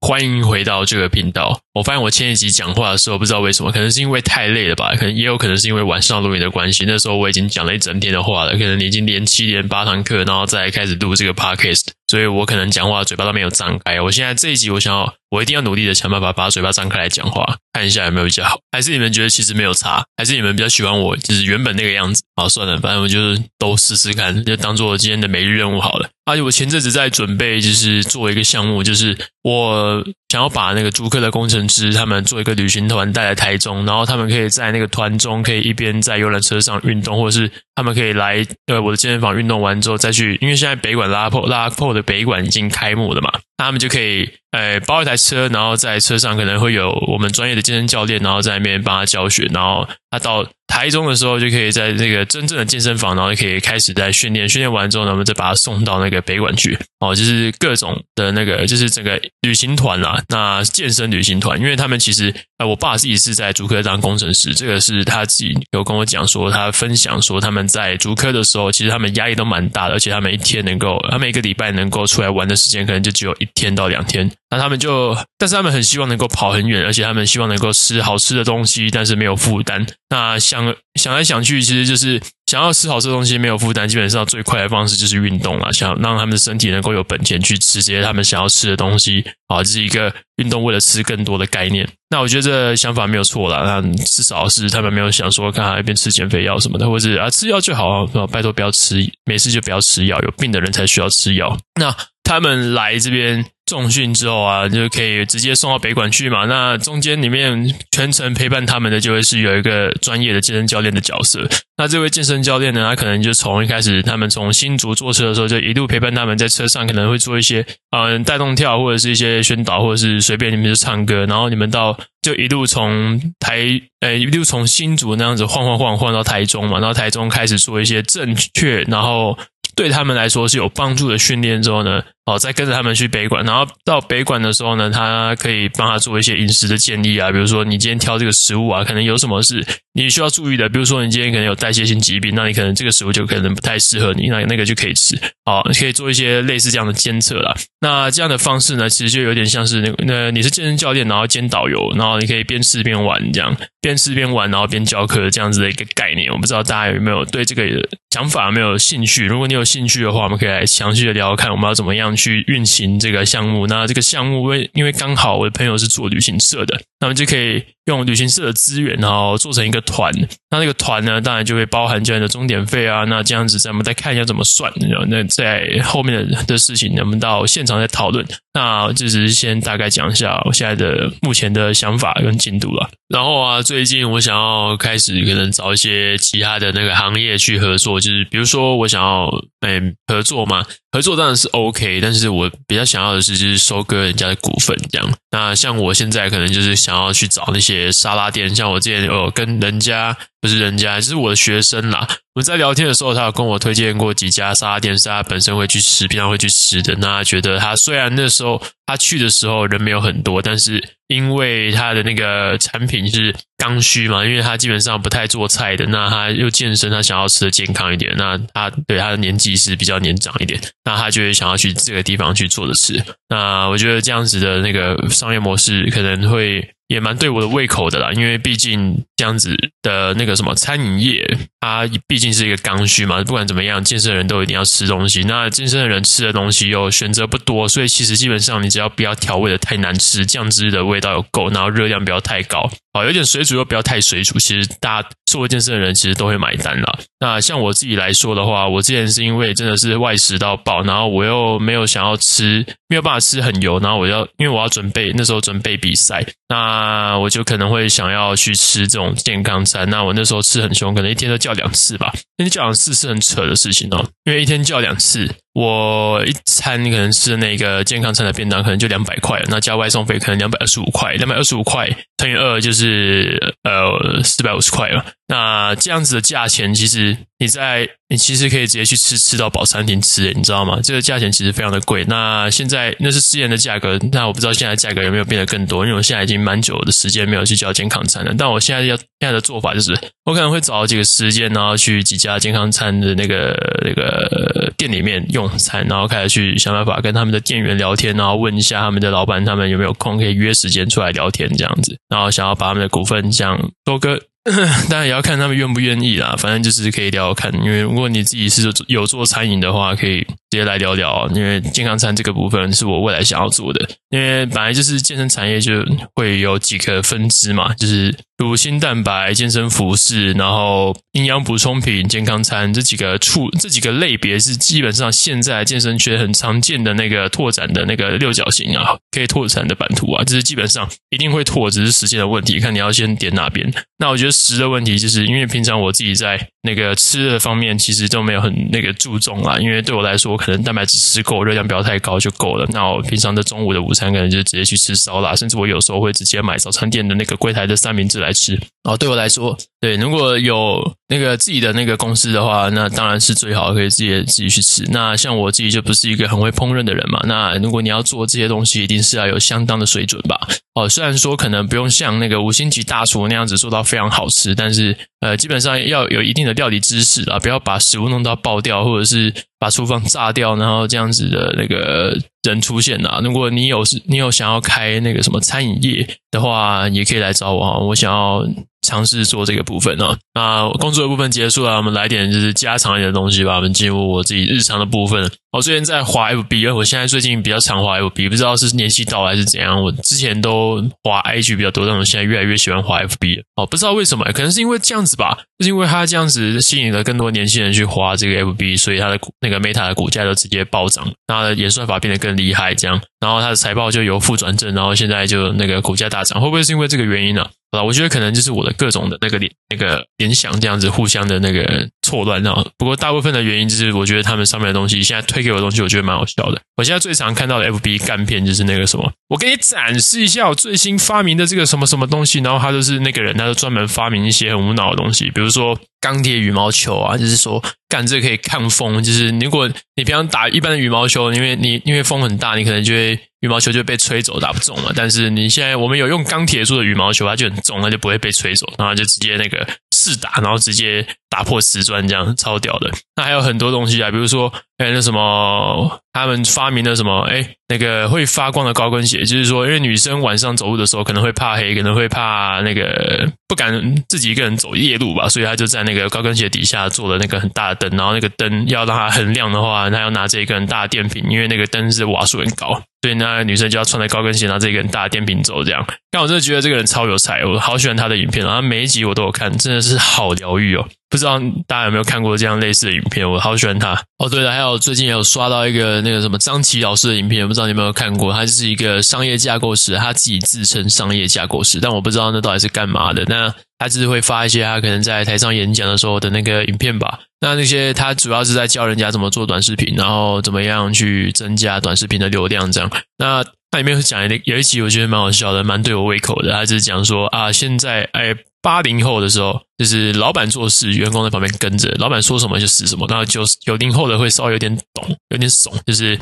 欢迎回到这个频道。我发现我前一集讲话的时候，不知道为什么，可能是因为太累了吧，可能也有可能是因为晚上录音的关系。那时候我已经讲了一整天的话了，可能已经连七连八堂课，然后再开始录这个 podcast，所以我可能讲话嘴巴都没有张开。我现在这一集，我想要，我一定要努力的想办法把嘴巴张开来讲话，看一下有没有比较好。还是你们觉得其实没有差？还是你们比较喜欢我就是原本那个样子？好，算了，反正我就是都试试看，就当做今天的每日任务好了。而且我前阵子在准备，就是做一个项目，就是我想要把那个租客的工程师他们做一个旅行团带来台中，然后他们可以在那个团中可以一边在游览车上运动，或者是他们可以来呃我的健身房运动完之后再去，因为现在北馆拉破拉破的北馆已经开幕了嘛，那他们就可以呃包一台车，然后在车上可能会有我们专业的健身教练，然后在那边帮他教学，然后他到台中的时候就可以在那个真正的健身房，然后就可以开始在训练，训练完之后呢，我们再把他送到那个北馆去哦，就是各种的那个，就是整个旅行团啦。那健身旅行团，因为他们其实呃，我爸自己是在竹科当工程师，这个是他自己有跟我讲说，他分享说他们在竹科的时候，其实他们压力都蛮大的，而且他们一天能够，他们一个礼拜能够出来玩的时间，可能就只有一天到两天。那他们就，但是他们很希望能够跑很远，而且他们希望能够吃好吃的东西，但是没有负担。那想想来想去，其实就是想要吃好吃的东西，没有负担。基本上最快的方式就是运动了，想让他们的身体能够有本钱去吃这些他们想要吃的东西啊，这是一个运动为了吃更多的概念。那我觉得这想法没有错啦，那至少是他们没有想说，看他一边吃减肥药什么的，或者是啊吃药就好啊，拜托不要吃，没事就不要吃药，有病的人才需要吃药。那他们来这边。重训之后啊，就可以直接送到北馆去嘛。那中间里面全程陪伴他们的，就会是有一个专业的健身教练的角色。那这位健身教练呢，他可能就从一开始，他们从新竹坐车的时候，就一路陪伴他们在车上，可能会做一些嗯带动跳，或者是一些宣导，或者是随便你们就唱歌。然后你们到就一路从台诶、一路从新竹那样子晃晃晃晃到台中嘛。然后台中开始做一些正确，然后。对他们来说是有帮助的训练之后呢，哦，再跟着他们去北馆，然后到北馆的时候呢，他可以帮他做一些饮食的建议啊，比如说你今天挑这个食物啊，可能有什么是你需要注意的，比如说你今天可能有代谢性疾病，那你可能这个食物就可能不太适合你，那那个就可以吃，哦，可以做一些类似这样的监测啦。那这样的方式呢，其实就有点像是那，那你是健身教练，然后兼导游，然后你可以边吃边玩，这样边吃边玩，然后边教课这样子的一个概念。我不知道大家有没有对这个想法有没有兴趣？如果你有兴趣的话，我们可以来详细的聊聊看，我们要怎么样去运行这个项目。那这个项目，因为因为刚好我的朋友是做旅行社的，那么就可以。用旅行社的资源，然后做成一个团。那那个团呢，当然就会包含这样的终点费啊。那这样子，咱们再看一下怎么算。然后那在后面的的事情，咱们到现场再讨论。那就只是先大概讲一下我现在的目前的想法跟进度了。然后啊，最近我想要开始可能找一些其他的那个行业去合作，就是比如说我想要诶合作嘛，合作当然是 OK，但是我比较想要的是就是收割人家的股份这样。那像我现在可能就是想要去找那些。沙拉店，像我之前有跟人家，不是人家，就是我的学生啦。我们在聊天的时候，他有跟我推荐过几家沙拉店，是他本身会去吃，平常会去吃的。那他觉得他虽然那时候他去的时候人没有很多，但是因为他的那个产品是刚需嘛，因为他基本上不太做菜的，那他又健身，他想要吃的健康一点。那他对他的年纪是比较年长一点，那他就会想要去这个地方去做着吃。那我觉得这样子的那个商业模式可能会。也蛮对我的胃口的啦，因为毕竟这样子的那个什么餐饮业，它毕竟是一个刚需嘛。不管怎么样，健身的人都一定要吃东西。那健身的人吃的东西又选择不多，所以其实基本上你只要不要调味的太难吃，酱汁的味道有够，然后热量不要太高，啊，有点水煮又不要太水煮，其实大家做健身的人其实都会买单啦。那像我自己来说的话，我之前是因为真的是外食到爆，然后我又没有想要吃，没有办法吃很油，然后我要因为我要准备那时候准备比赛，那我就可能会想要去吃这种健康餐。那我那时候吃很凶，可能一天都叫两次吧。一天叫两次是很扯的事情哦，因为一天叫两次。我一餐可能吃的那个健康餐的便当可能就两百块，那加外送费可能两百二十五块，两百二十五块乘以二就是呃四百五十块了。那这样子的价钱，其实你在你其实可以直接去吃吃到饱餐厅吃，你知道吗？这个价钱其实非常的贵。那现在那是之前的价格，那我不知道现在价格有没有变得更多，因为我现在已经蛮久的时间没有去叫健康餐了。但我现在要现在的做法就是，我可能会找几个时间，然后去几家健康餐的那个那个店里面用餐，然后开始去想办法跟他们的店员聊天，然后问一下他们的老板，他们有没有空可以约时间出来聊天这样子，然后想要把他们的股份这样多割。当然也要看他们愿不愿意啦，反正就是可以聊聊看。因为如果你自己是有做餐饮的话，可以直接来聊聊。因为健康餐这个部分是我未来想要做的。因为本来就是健身产业就会有几个分支嘛，就是乳清蛋白、健身服饰，然后营养补充品、健康餐这几个处这几个类别是基本上现在健身圈很常见的那个拓展的那个六角形啊，可以拓展的版图啊，这是基本上一定会拓，只是时间的问题，看你要先点哪边。那我觉得食的问题，就是因为平常我自己在那个吃的方面，其实都没有很那个注重啦。因为对我来说，可能蛋白质吃够，热量不要太高就够了。那我平常的中午的午餐，可能就直接去吃烧腊，甚至我有时候会直接买早餐店的那个柜台的三明治来吃。哦，对我来说，对，如果有那个自己的那个公司的话，那当然是最好可以自己自己去吃。那像我自己就不是一个很会烹饪的人嘛。那如果你要做这些东西，一定是要有相当的水准吧。哦，虽然说可能不用像那个五星级大厨那样子做到非常好吃，但是呃，基本上要有一定的料理知识啊，不要把食物弄到爆掉，或者是把厨房炸掉，然后这样子的那个人出现啊。如果你有是，你有想要开那个什么餐饮业的话，也可以来找我啊，我想要。尝试做这个部分啊，那工作的部分结束了，我们来点就是家常一点的东西吧。我们进入我自己日常的部分。我最近在滑 FB，我现在最近比较常滑 FB，不知道是年纪到了还是怎样。我之前都滑 IG 比较多，但我现在越来越喜欢滑 FB 了。哦，不知道为什么，可能是因为这样子吧，就是因为它这样子吸引了更多年轻人去滑这个 FB，所以它的那个 Meta 的股价就直接暴涨，它的演算法变得更厉害，这样，然后它的财报就由负转正，然后现在就那个股价大涨，会不会是因为这个原因呢？好吧，我觉得可能就是我的各种的那个联那个联想这样子互相的那个错乱啊。不过大部分的原因就是，我觉得他们上面的东西现在推给我的东西，我觉得蛮好笑的。我现在最常看到的 FB 干片就是那个什么，我给你展示一下我最新发明的这个什么什么东西，然后他就是那个人，他就专门发明一些很无脑的东西，比如说钢铁羽毛球啊，就是说干这个可以抗风，就是如果你平常打一般的羽毛球，因为你因为风很大，你可能就会。羽毛球就被吹走，打不中了。但是你现在我们有用钢铁做的羽毛球，它就很重，它就不会被吹走，然后就直接那个试打，然后直接打破瓷砖，这样超屌的。那还有很多东西啊，比如说还有那什么，他们发明了什么？哎，那个会发光的高跟鞋，就是说，因为女生晚上走路的时候可能会怕黑，可能会怕那个不敢自己一个人走夜路吧，所以他就在那个高跟鞋底下做了那个很大的灯，然后那个灯要让它很亮的话，他要拿着一个很大的电瓶，因为那个灯是瓦数很高。所以那女生就要穿着高跟鞋，拿这个很大的电瓶走，这样。但我真的觉得这个人超有才，我好喜欢他的影片，然后每一集我都有看，真的是好疗愈哦。不知道大家有没有看过这样类似的影片？我好喜欢他。哦，对了，还有最近也有刷到一个那个什么张琪老师的影片，不知道你有没有看过？他就是一个商业架构师，他自己自称商业架构师，但我不知道那到底是干嘛的。那他只是会发一些他可能在台上演讲的时候的那个影片吧。那那些他主要是在教人家怎么做短视频，然后怎么样去增加短视频的流量这样。那他里面讲有一集我觉得蛮好笑的，蛮对我胃口的。他就是讲说啊，现在哎。八零后的时候，就是老板做事，员工在旁边跟着，老板说什么就是什么。然后就有零后的会稍微有点懂，有点怂，就是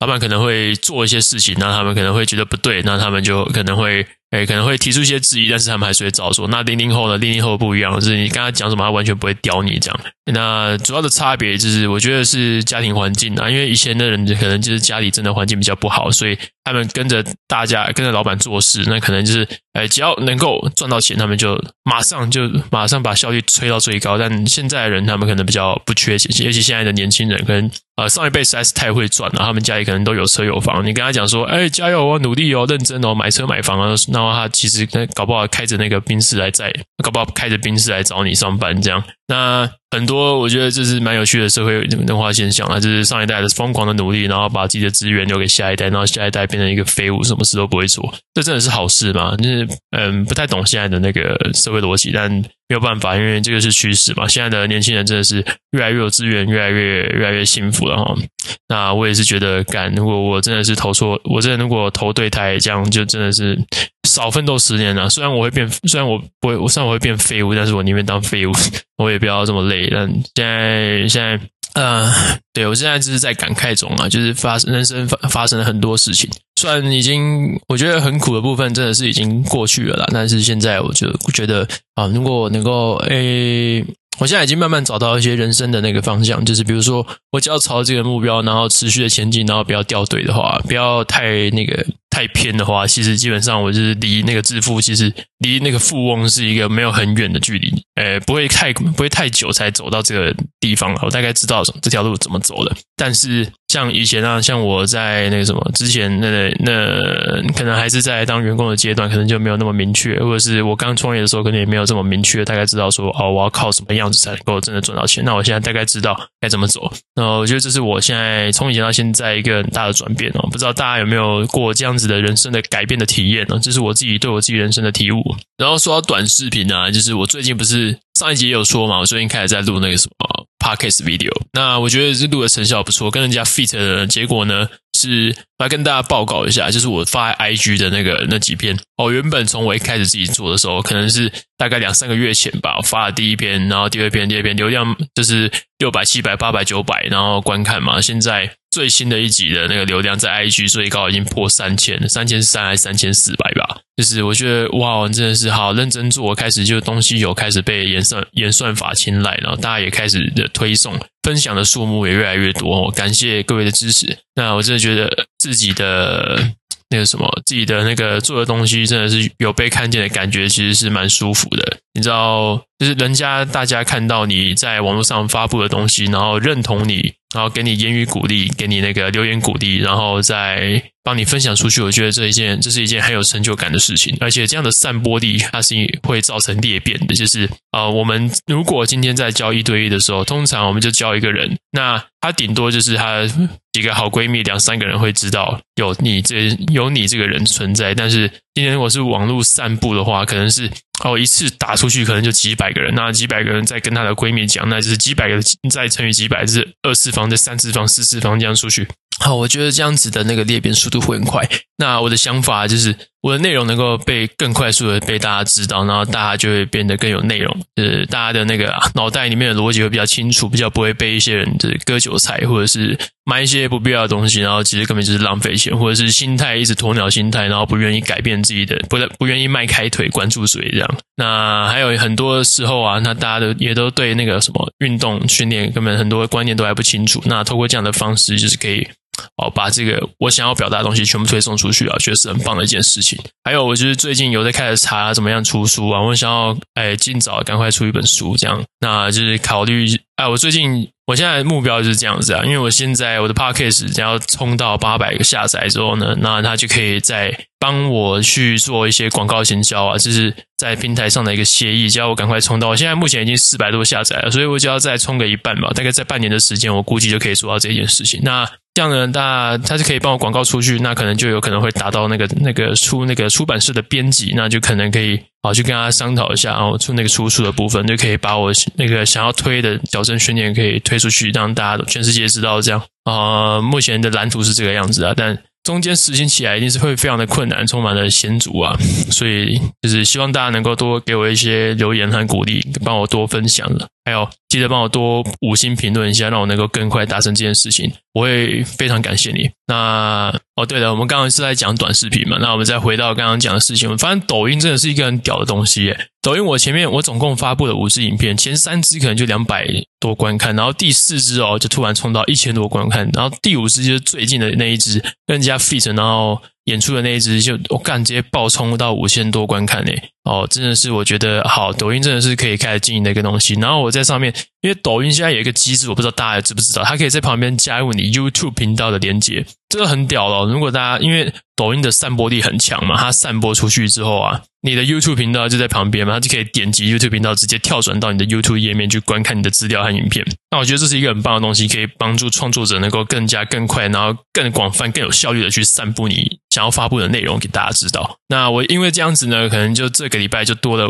老板可能会做一些事情，那他们可能会觉得不对，那他们就可能会。哎，可能会提出一些质疑，但是他们还是会照做。那零零后呢？零零后不一样，就是你跟他讲什么，他完全不会屌你这样。那主要的差别就是，我觉得是家庭环境啊，因为以前的人可能就是家里真的环境比较不好，所以他们跟着大家，跟着老板做事，那可能就是，哎，只要能够赚到钱，他们就马上就马上把效率吹到最高。但现在的人，他们可能比较不缺钱，尤其现在的年轻人，可能呃上一辈实在是太会赚了，他们家里可能都有车有房。你跟他讲说，哎，加油哦，努力哦，认真哦，买车买房啊。然后他其实搞不好开着那个宾士来载，搞不好开着宾士来找你上班这样。那很多我觉得这是蛮有趣的社会文化现象啊，就是上一代的疯狂的努力，然后把自己的资源留给下一代，然后下一代变成一个废物，什么事都不会做，这真的是好事吗？就是嗯，不太懂现在的那个社会逻辑，但没有办法，因为这个是趋势嘛。现在的年轻人真的是越来越有资源，越来越越来越幸福了哈。那我也是觉得，干，如果我真的是投错，我真的如果投对胎，这样就真的是少奋斗十年了。虽然我会变，虽然我不会，我虽然我会变废物，但是我宁愿当废物，我也不要这么累。但现在现在呃，对，我现在就是在感慨中啊，就是发生人生发发生了很多事情，虽然已经我觉得很苦的部分真的是已经过去了啦，但是现在我就觉得啊，如果能够诶。我现在已经慢慢找到一些人生的那个方向，就是比如说，我只要朝这个目标，然后持续的前进，然后不要掉队的话，不要太那个。太偏的话，其实基本上我就是离那个致富，其实离那个富翁是一个没有很远的距离，呃，不会太不会太久才走到这个地方了。我大概知道这条路怎么走的。但是像以前啊，像我在那个什么之前，那那可能还是在当员工的阶段，可能就没有那么明确，或者是我刚创业的时候，可能也没有这么明确，大概知道说哦，我要靠什么样子才能够真的赚到钱。那我现在大概知道该怎么走。那我觉得这是我现在从以前到现在一个很大的转变哦。不知道大家有没有过这样子的人生的改变的体验呢？这是我自己对我自己人生的体悟。然后说到短视频啊，就是我最近不是上一集也有说嘛，我最近开始在录那个什么 podcast video。那我觉得这录的成效不错，跟人家 fit 的结果呢，是来跟大家报告一下，就是我发 IG 的那个那几篇哦。原本从我一开始自己做的时候，可能是大概两三个月前吧，我发了第一篇，然后第二篇、第二篇流量就是六百、七百、八百、九百，然后观看嘛，现在。最新的一集的那个流量在 IG 最高已经破三千，三千三还是三千四百吧？就是我觉得哇，真的是好认真做，开始就东西有开始被演算演算法青睐，然后大家也开始的推送、分享的数目也越来越多。感谢各位的支持。那我真的觉得自己的。那个什么，自己的那个做的东西，真的是有被看见的感觉，其实是蛮舒服的。你知道，就是人家大家看到你在网络上发布的东西，然后认同你，然后给你言语鼓励，给你那个留言鼓励，然后再帮你分享出去。我觉得这一件，这是一件很有成就感的事情。而且这样的散播力，它是会造成裂变的。就是呃，我们如果今天在教一对一的时候，通常我们就教一个人，那他顶多就是他。几个好闺蜜，两三个人会知道有你这有你这个人存在。但是今天如果是网络散布的话，可能是哦一次打出去，可能就几百个人。那几百个人再跟她的闺蜜讲，那就是几百个再乘以几百，就是二次方、再三次方、四次方这样出去。好，我觉得这样子的那个裂变速度会很快。那我的想法就是，我的内容能够被更快速的被大家知道，然后大家就会变得更有内容。就是大家的那个脑袋里面的逻辑会比较清楚，比较不会被一些人就割韭菜，或者是买一些不必要的东西，然后其实根本就是浪费钱，或者是心态一直鸵鸟心态，然后不愿意改变自己的，不不愿意迈开腿关注谁这样。那还有很多时候啊，那大家都也都对那个什么运动训练根本很多观念都还不清楚。那透过这样的方式，就是可以。哦，把这个我想要表达的东西全部推送出去啊，确实很棒的一件事情。还有，我就是最近有在开始查怎么样出书啊，我想要哎尽早赶快出一本书，这样，那就是考虑哎，我最近我现在目标就是这样子啊，因为我现在我的 Podcast 只要冲到八百个下载之后呢，那他就可以再帮我去做一些广告行销啊，就是在平台上的一个协议，只要我赶快冲到，我现在目前已经四百多下载了，所以我只要再冲个一半吧，大概在半年的时间，我估计就可以做到这件事情。那这样呢，大他是可以帮我广告出去，那可能就有可能会达到那个那个出那个出版社的编辑，那就可能可以好去跟他商讨一下，然后出那个出书的部分，就可以把我那个想要推的矫正训练可以推出去，让大家全世界知道这样。啊、目前的蓝图是这个样子啊，但。中间实行起来一定是会非常的困难，充满了险阻啊，所以就是希望大家能够多给我一些留言和鼓励，帮我多分享了，还有记得帮我多五星评论一下，让我能够更快达成这件事情，我会非常感谢你。那哦，对了，我们刚刚是在讲短视频嘛，那我们再回到刚刚讲的事情，我发现抖音真的是一个很屌的东西耶。抖音我前面我总共发布了五支影片，前三支可能就两百多观看，然后第四支哦就突然冲到一千多观看，然后第五支就是最近的那一支，跟人家 fit，然后演出的那一只就我干直接爆冲到五千多观看呢。哦，真的是我觉得好，抖音真的是可以开始经营的一个东西。然后我在上面，因为抖音现在有一个机制，我不知道大家知不知道，它可以在旁边加入你 YouTube 频道的连接，这个很屌了。如果大家因为抖音的散播力很强嘛，它散播出去之后啊。你的 YouTube 频道就在旁边嘛，它就可以点击 YouTube 频道，直接跳转到你的 YouTube 页面去观看你的资料和影片。那我觉得这是一个很棒的东西，可以帮助创作者能够更加更快，然后更广泛、更有效率的去散布你想要发布的内容给大家知道。那我因为这样子呢，可能就这个礼拜就多了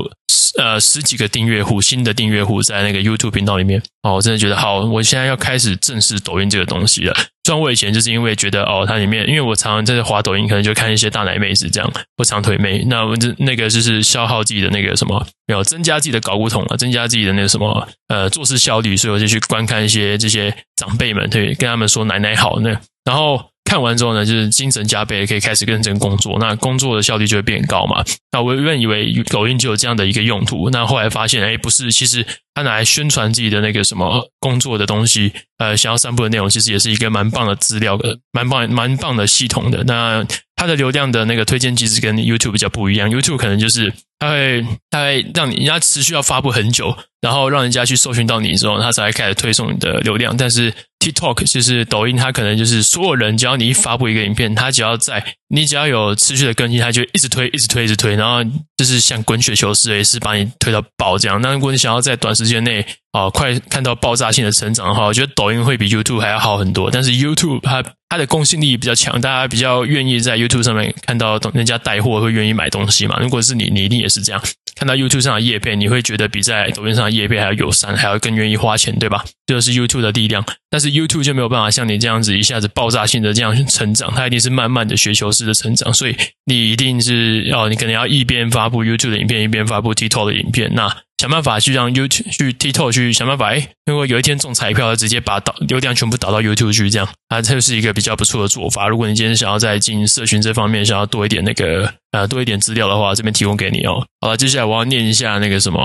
呃十几个订阅户，新的订阅户在那个 YouTube 频道里面哦，我真的觉得好，我现在要开始正视抖音这个东西了。虽然我以前就是因为觉得哦，它里面因为我常常在这滑抖音，可能就看一些大奶妹子这样或长腿妹，那我这那个就是消耗自己的那个什么，没有增加自己的睾固酮啊，增加自己的那个什么呃做事效率，所以我就去观看一些这些长辈们，对，跟他们说奶奶好那，然后。看完之后呢，就是精神加倍，可以开始认真工作。那工作的效率就会变高嘛。那我原本以为抖音就有这样的一个用途，那后来发现，哎，不是，其实他拿来宣传自己的那个什么工作的东西，呃，想要散布的内容，其实也是一个蛮棒的资料的，蛮棒蛮棒的系统的。那它的流量的那个推荐机制跟 YouTube 比较不一样，YouTube 可能就是它会它会让你人家持续要发布很久，然后让人家去搜寻到你之后，它才开始推送你的流量，但是。TikTok 就是抖音，它可能就是所有人，只要你一发布一个影片，它只要在你只要有持续的更新，它就一直推，一直推，一直推，然后就是像滚雪球似的，也是把你推到爆这样。那如果你想要在短时间内啊、呃、快看到爆炸性的成长的话，我觉得抖音会比 YouTube 还要好很多。但是 YouTube 它它的公信力比较强，大家比较愿意在 YouTube 上面看到人家带货，会愿意买东西嘛。如果是你，你一定也是这样。看到 YouTube 上的叶片，你会觉得比在抖音上的叶片还要友善，还要更愿意花钱，对吧？这就是 YouTube 的力量。但是 YouTube 就没有办法像你这样子一下子爆炸性的这样成长，它一定是慢慢的雪球式的成长。所以你一定是哦，你可能要一边发布 YouTube 的影片，一边发布 TikTok 的影片。那想办法去让 YouTube 去 TikTok 去想办法，哎，如果有一天中彩票，直接把导流量全部导到 YouTube 去，这样啊，这就是一个比较不错的做法。如果你今天想要在进社群这方面想要多一点那个呃多一点资料的话，这边提供给你哦。好了，接下来我要念一下那个什么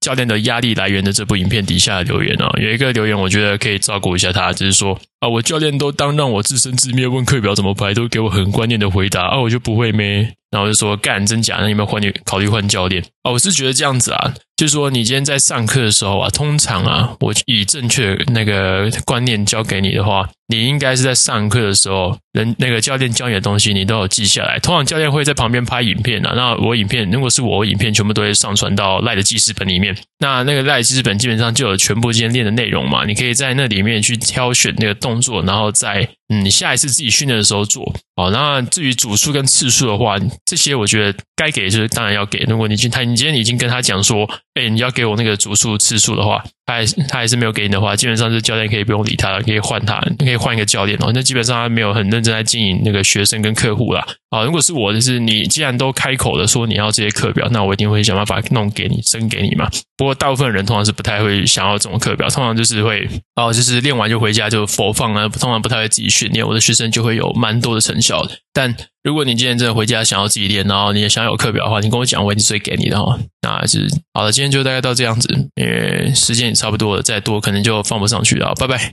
教练的压力来源的这部影片底下的留言哦。有一个留言，我觉得可以照顾一下他，就是说啊，我教练都当让我自生自灭，问课表怎么排，都给我很观念的回答啊，我就不会咩？然后就说干真假？那你有没有换你考虑换教练？哦，我是觉得这样子啊，就是说你今天在上课的时候啊，通常啊，我以正确那个观念教给你的话，你应该是在上课的时候，人那个教练教你的东西，你都有记下来。通常教练会在旁边拍影片啊，那我影片如果是我，我影片全部都会上传到赖的记事本里面。那那个赖记事本基本上就有全部今天练的内容嘛，你可以在那里面去挑选那个动作，然后再嗯下一次自己训练的时候做。好，那至于组数跟次数的话，这些我觉得该给就是当然要给。如果你今他你今天已经跟他讲说，哎，你要给我那个组数次数的话。他还是他还是没有给你的话，基本上是教练可以不用理他了，可以换他，你可以换一个教练哦。那基本上他没有很认真在经营那个学生跟客户啦。啊，如果是我，就是你既然都开口了说你要这些课表，那我一定会想办法弄给你，生给你嘛。不过大部分人通常是不太会想要这种课表，通常就是会哦，就是练完就回家就佛放了，通常不太会自己训练。我的学生就会有蛮多的成效的。但如果你今天真的回家想要自己练，然后你也想有课表的话，你跟我讲，我一定是会给你的哈。那就是好了，今天就大概到这样子，因为时间也差不多了，再多可能就放不上去了。拜拜。